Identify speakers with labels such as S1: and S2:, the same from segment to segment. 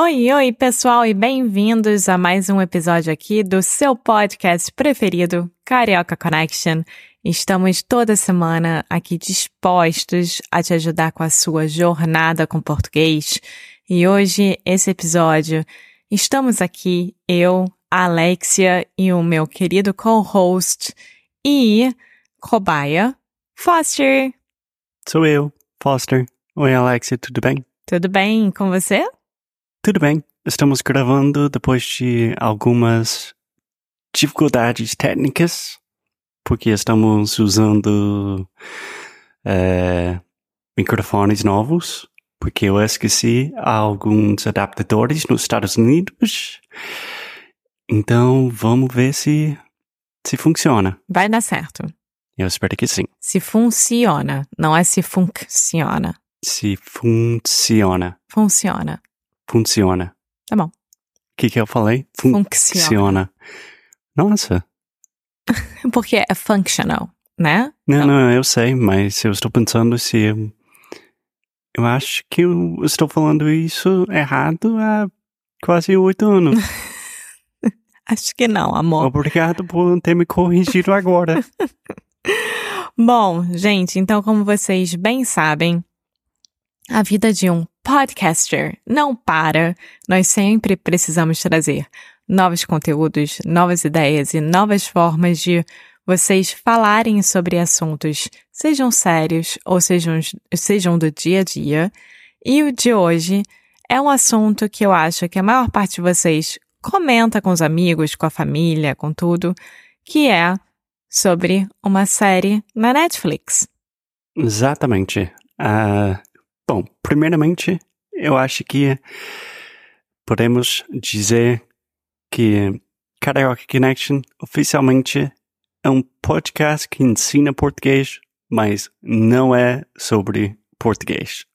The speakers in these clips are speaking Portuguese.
S1: Oi, oi, pessoal, e bem-vindos a mais um episódio aqui do seu podcast preferido, Carioca Connection. Estamos toda semana aqui dispostos a te ajudar com a sua jornada com português. E hoje, esse episódio, estamos aqui, eu, a Alexia e o meu querido co-host e cobaia, Foster.
S2: Sou eu, Foster. Oi, Alexia, tudo bem?
S1: Tudo bem com você?
S2: Tudo bem. Estamos gravando depois de algumas dificuldades técnicas, porque estamos usando é, microfones novos, porque eu esqueci alguns adaptadores nos Estados Unidos. Então, vamos ver se se funciona.
S1: Vai dar certo.
S2: Eu espero que sim.
S1: Se funciona, não é se funciona.
S2: Se funciona.
S1: Funciona.
S2: Funciona.
S1: Tá bom.
S2: O que, que eu falei?
S1: Funciona.
S2: Nossa.
S1: Porque é functional, né?
S2: Não, não, eu sei, mas eu estou pensando se. Eu, eu acho que eu estou falando isso errado há quase oito anos.
S1: Acho que não, amor.
S2: Obrigado por ter me corrigido agora.
S1: Bom, gente, então, como vocês bem sabem, a vida de um podcaster não para. Nós sempre precisamos trazer novos conteúdos, novas ideias e novas formas de vocês falarem sobre assuntos, sejam sérios ou sejam, sejam do dia a dia. E o de hoje é um assunto que eu acho que a maior parte de vocês comenta com os amigos, com a família, com tudo, que é sobre uma série na Netflix.
S2: Exatamente. Uh, bom, primeiramente, eu acho que podemos dizer que Karaoke Connection oficialmente é um podcast que ensina português, mas não é sobre português.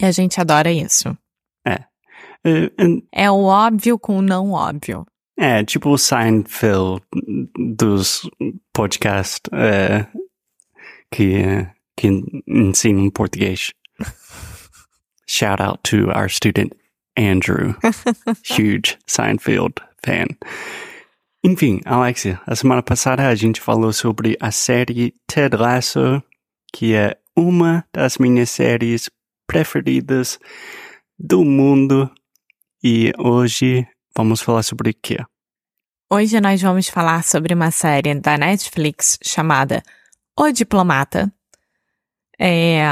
S1: E a gente adora isso.
S2: É. Uh,
S1: É o óbvio com o não óbvio.
S2: É, tipo o Seinfeld dos podcasts é, que, que ensinam português. Shout out to our student Andrew, huge Seinfeld fan. Enfim, Alexia, a semana passada a gente falou sobre a série Ted Lasso, que é uma das minhas séries preferidas do mundo. E hoje vamos falar sobre o quê?
S1: Hoje nós vamos falar sobre uma série da Netflix chamada O Diplomata. É,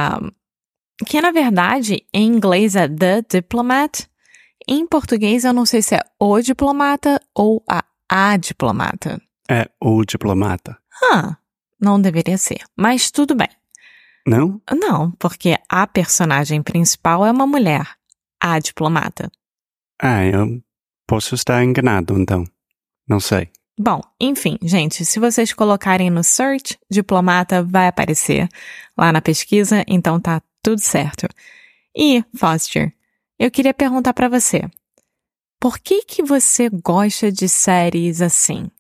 S1: que na verdade em inglês é The Diplomat. Em português eu não sei se é O Diplomata ou a A Diplomata.
S2: É o diplomata.
S1: Ah, não deveria ser, mas tudo bem.
S2: Não?
S1: Não, porque a personagem principal é uma mulher, a diplomata.
S2: Ah, eu posso estar enganado então. Não sei.
S1: Bom, enfim, gente, se vocês colocarem no search, diplomata vai aparecer lá na pesquisa, então tá tudo certo. E, Foster, eu queria perguntar para você. Por que que você gosta de séries assim?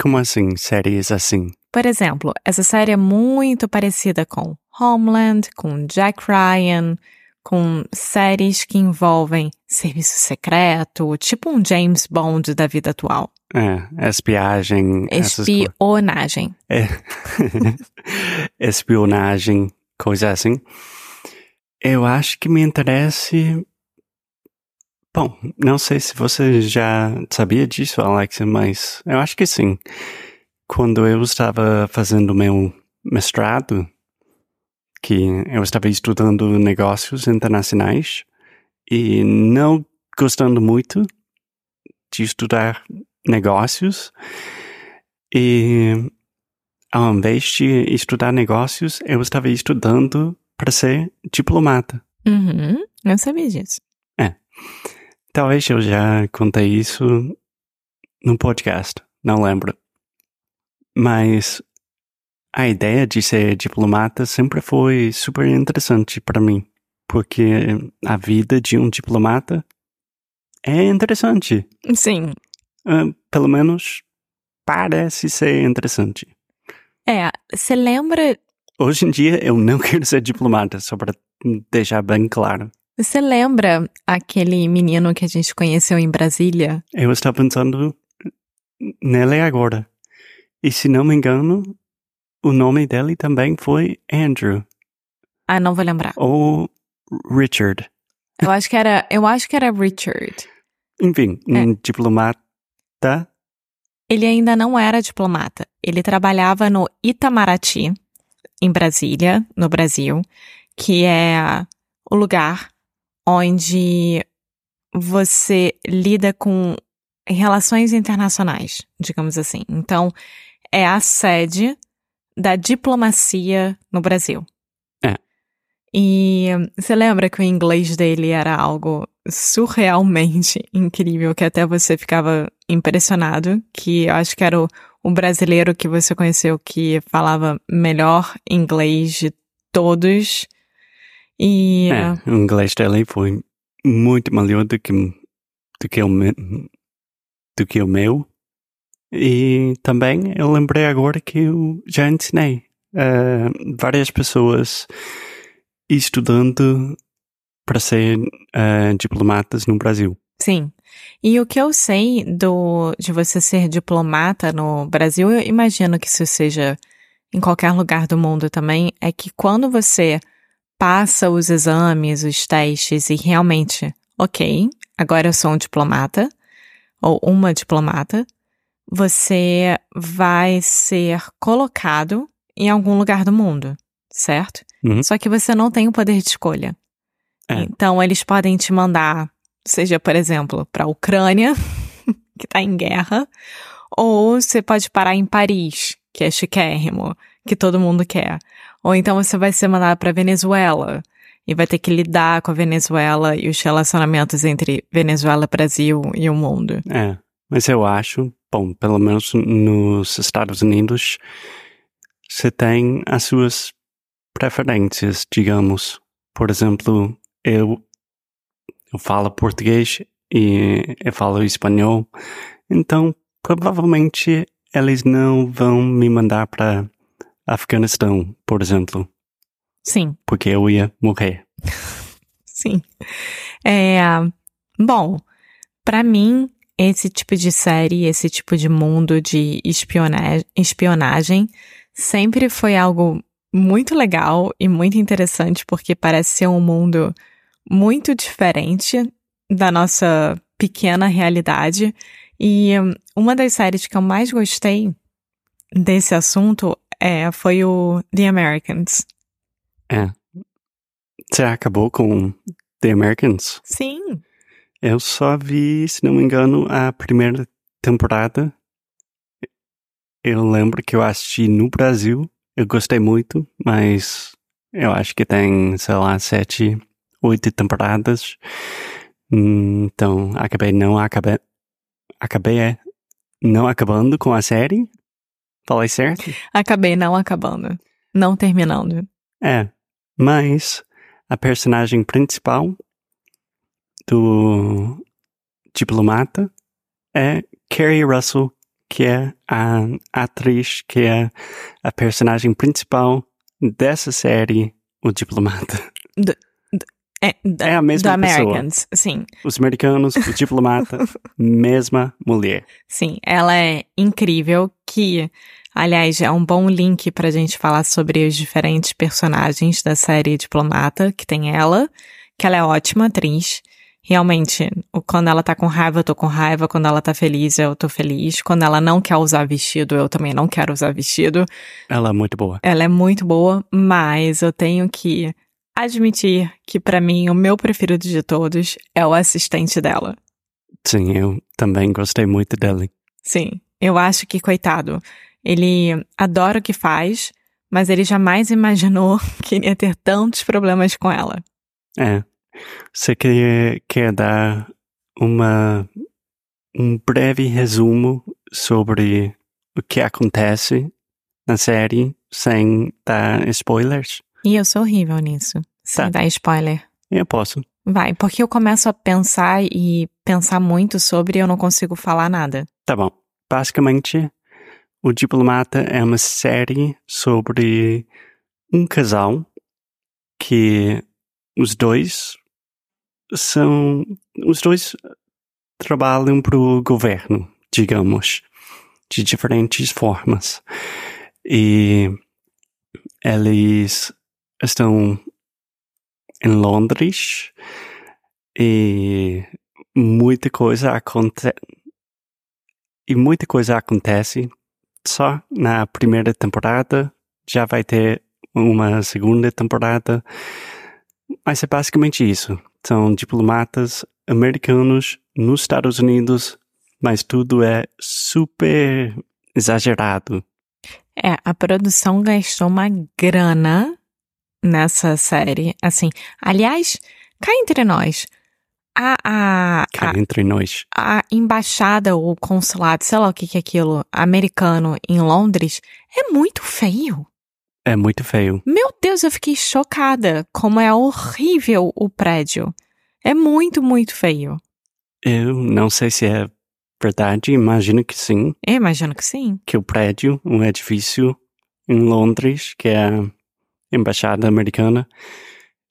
S2: Como assim, séries assim?
S1: Por exemplo, essa série é muito parecida com Homeland, com Jack Ryan, com séries que envolvem serviço secreto, tipo um James Bond da vida atual.
S2: É, espiagem.
S1: Espionagem.
S2: É. Espionagem, coisa assim. Eu acho que me interesse. Bom, não sei se você já sabia disso, Alexa, mas eu acho que sim. Quando eu estava fazendo meu mestrado, que eu estava estudando negócios internacionais e não gostando muito de estudar negócios. E ao invés de estudar negócios, eu estava estudando para ser diplomata.
S1: Uhum, eu sabia disso.
S2: É. Talvez eu já contei isso no podcast, não lembro. Mas a ideia de ser diplomata sempre foi super interessante para mim, porque a vida de um diplomata é interessante.
S1: Sim.
S2: Uh, pelo menos parece ser interessante.
S1: É, você lembra.
S2: Hoje em dia eu não quero ser diplomata, só para deixar bem claro.
S1: Você lembra aquele menino que a gente conheceu em Brasília?
S2: Eu estava pensando nele agora. E se não me engano, o nome dele também foi Andrew.
S1: Ah, não vou lembrar.
S2: Ou Richard.
S1: Eu acho que era, eu acho que era Richard.
S2: Enfim, um diplomata.
S1: Ele ainda não era diplomata. Ele trabalhava no Itamaraty, em Brasília, no Brasil, que é o lugar onde você lida com relações internacionais, digamos assim. Então, é a sede da diplomacia no Brasil.
S2: É.
S1: E você lembra que o inglês dele era algo surrealmente incrível, que até você ficava impressionado, que eu acho que era o, o brasileiro que você conheceu que falava melhor inglês de todos. E.
S2: É, o inglês dele foi muito melhor do que, do que, o, do que o meu. E também eu lembrei agora que eu já ensinei uh, várias pessoas estudando para ser uh, diplomatas no Brasil.
S1: Sim. E o que eu sei do de você ser diplomata no Brasil, eu imagino que isso seja em qualquer lugar do mundo também, é que quando você passa os exames, os testes e realmente, ok, agora eu sou um diplomata ou uma diplomata, você vai ser colocado em algum lugar do mundo, certo?
S2: Uhum.
S1: Só que você não tem o poder de escolha.
S2: É.
S1: Então, eles podem te mandar, seja, por exemplo, para a Ucrânia, que está em guerra, ou você pode parar em Paris, que é chiquérrimo, que todo mundo quer. Ou então você vai ser mandado para Venezuela e vai ter que lidar com a Venezuela e os relacionamentos entre Venezuela, Brasil e o mundo.
S2: É, mas eu acho, bom, pelo menos nos Estados Unidos, você tem as suas preferências, digamos. Por exemplo, eu, eu falo português e eu falo espanhol, então provavelmente eles não vão me mandar para Afeganistão, por exemplo.
S1: Sim.
S2: Porque eu ia morrer.
S1: Sim. É, bom, para mim, esse tipo de série, esse tipo de mundo de espionagem, espionagem sempre foi algo muito legal e muito interessante, porque parece ser um mundo muito diferente da nossa pequena realidade. E uma das séries que eu mais gostei desse assunto é, foi o The Americans.
S2: É. Você acabou com The Americans?
S1: Sim.
S2: Eu só vi, se não me engano, a primeira temporada. Eu lembro que eu assisti no Brasil. Eu gostei muito, mas eu acho que tem, sei lá, sete, oito temporadas. Então, acabei não acabei, acabei é, não acabando com a série. Falei certo?
S1: Acabei não acabando. Não terminando.
S2: É, mas a personagem principal do diplomata é Carrie Russell, que é a atriz que é a personagem principal dessa série, O Diplomata.
S1: É, da,
S2: é a mesma
S1: do
S2: pessoa.
S1: Americans, sim.
S2: Os americanos, o diplomata, mesma mulher.
S1: Sim, ela é incrível, que, aliás, é um bom link pra gente falar sobre os diferentes personagens da série Diplomata, que tem ela, que ela é ótima atriz, realmente, quando ela tá com raiva, eu tô com raiva. Quando ela tá feliz, eu tô feliz. Quando ela não quer usar vestido, eu também não quero usar vestido.
S2: Ela é muito boa.
S1: Ela é muito boa, mas eu tenho que admitir que pra mim o meu preferido de todos é o assistente dela.
S2: Sim, eu também gostei muito dele.
S1: Sim, eu acho que coitado. Ele adora o que faz, mas ele jamais imaginou que iria ter tantos problemas com ela.
S2: É. Você quer, quer dar uma, um breve resumo sobre o que acontece na série sem dar spoilers?
S1: E eu sou horrível nisso. Sem
S2: Tá.
S1: dar spoiler.
S2: Eu posso.
S1: Vai, porque eu começo a pensar e pensar muito sobre e eu não consigo falar nada.
S2: Tá bom. Basicamente, O Diplomata é uma série sobre um casal que os dois são. Os dois trabalham para o governo, digamos, de diferentes formas. E eles estão em Londres e muita coisa acontece. E muita coisa acontece só na primeira temporada. Já vai ter uma segunda temporada. Mas é basicamente isso. São diplomatas americanos nos Estados Unidos, mas tudo é super exagerado.
S1: É, a produção gastou uma grana nessa série. Assim, aliás, cá entre nós, a, a,
S2: Cá
S1: a,
S2: entre nós.
S1: a embaixada ou consulado, sei lá o que, que é aquilo, americano em Londres, é muito feio.
S2: É muito feio.
S1: Meu Deus, eu fiquei chocada como é horrível o prédio. É muito, muito feio.
S2: Eu não sei se é verdade, imagino que sim.
S1: Eu imagino que sim.
S2: Que o prédio, um edifício em Londres, que é embaixada americana,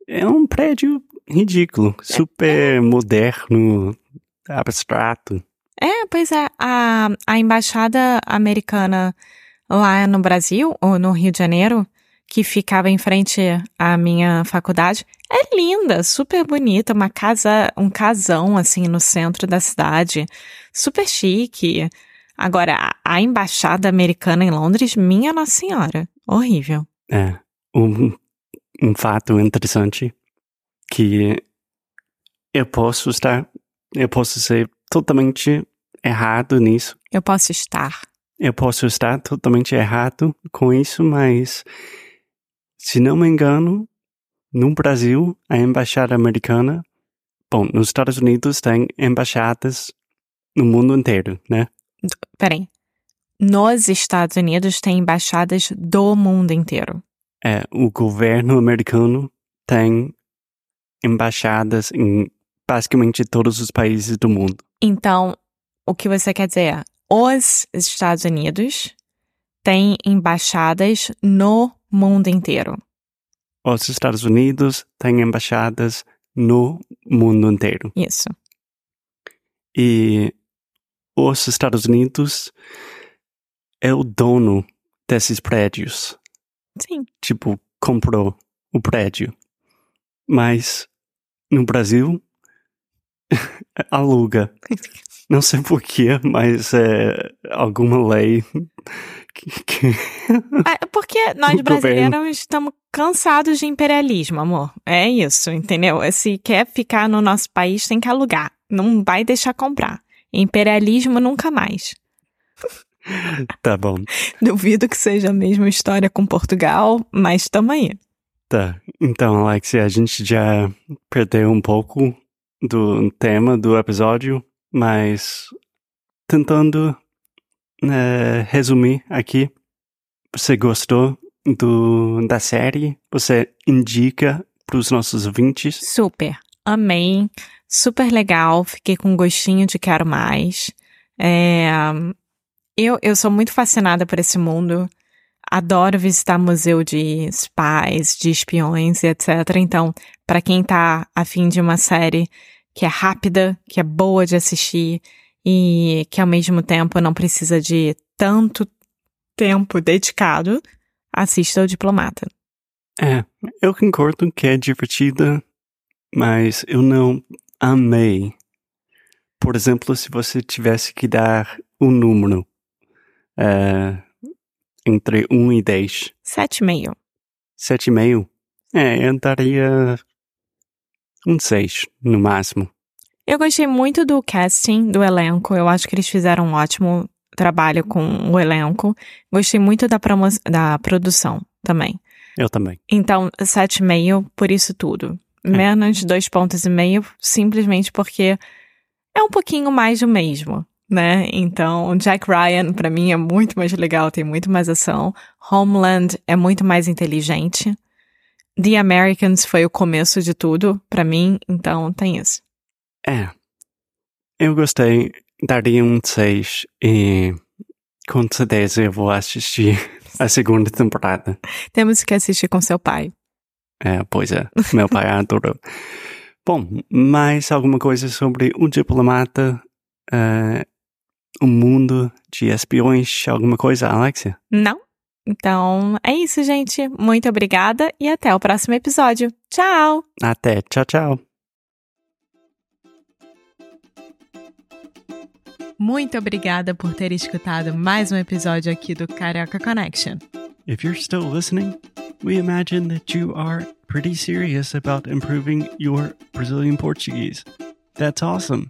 S2: é um prédio ridículo, super moderno, abstrato.
S1: É, pois é, a, a embaixada americana lá no Brasil, ou no Rio de Janeiro, que ficava em frente à minha faculdade, é linda, super bonita, uma casa, um casão assim no centro da cidade, super chique. Agora, a, a embaixada americana em Londres, minha Nossa Senhora, horrível.
S2: É, um, um fato interessante que eu posso estar, eu posso ser totalmente errado nisso.
S1: Eu posso estar.
S2: Eu posso estar totalmente errado com isso, mas se não me engano, no Brasil, a embaixada americana, bom, nos Estados Unidos tem embaixadas no mundo inteiro, né?
S1: Peraí. Nos Estados Unidos tem embaixadas do mundo inteiro.
S2: É, o governo americano tem embaixadas em basicamente todos os países do mundo.
S1: Então, o que você quer dizer é, os Estados Unidos têm embaixadas no mundo inteiro.
S2: Os Estados Unidos têm embaixadas no mundo inteiro.
S1: Isso.
S2: E os Estados Unidos é o dono desses prédios.
S1: Sim.
S2: Tipo, comprou o prédio. Mas no Brasil, aluga. Não sei porquê, mas é alguma lei que. que
S1: Ah, Porque nós brasileiros estamos cansados de imperialismo, amor. É isso, entendeu? Se quer ficar no nosso país, tem que alugar. Não vai deixar comprar. Imperialismo nunca mais.
S2: tá bom.
S1: Duvido que seja a mesma história com Portugal, mas tamo aí.
S2: Tá. Então, Alexia, a gente já perdeu um pouco do tema do episódio, mas tentando eh, resumir aqui, você gostou do, da série? Você indica para os nossos ouvintes?
S1: Super. Amei. Super legal. Fiquei com gostinho de quero mais. É, eu, eu sou muito fascinada por esse mundo. Adoro visitar museu de spies, de espiões e etc. Então, para quem tá afim de uma série que é rápida, que é boa de assistir e que ao mesmo tempo não precisa de tanto tempo dedicado, assista o Diplomata.
S2: É, eu concordo que é divertida, mas eu não amei. Por exemplo, se você tivesse que dar um número uh, entre 1 e 10.
S1: 7,5.
S2: 7,5? É, eu daria um 6 no máximo.
S1: Eu gostei muito do casting, do elenco. Eu acho que eles fizeram um ótimo trabalho com o elenco. Gostei muito da, da produção também.
S2: Eu também.
S1: Então, 7,5 por isso tudo. É. Menos dois pontos e meio, simplesmente porque é um pouquinho mais do mesmo, né? Então, Jack Ryan, para mim, é muito mais legal, tem muito mais ação. Homeland é muito mais inteligente. The Americans foi o começo de tudo, para mim, então tem isso.
S2: É. Eu gostei, daria um 6 e com certeza eu vou assistir a segunda temporada.
S1: Temos que assistir com seu pai.
S2: É, pois é, meu pai adorou. Bom, mais alguma coisa sobre o diplomata, uh, o mundo de espiões, alguma coisa, Alexia?
S1: Não. Então é isso, gente. Muito obrigada e até o próximo episódio. Tchau!
S2: Até, tchau, tchau.
S1: Muito obrigada por ter escutado mais um episódio aqui do Carioca Connection.
S2: If you're still listening, we imagine that you are pretty serious about improving your Brazilian Portuguese. That's awesome.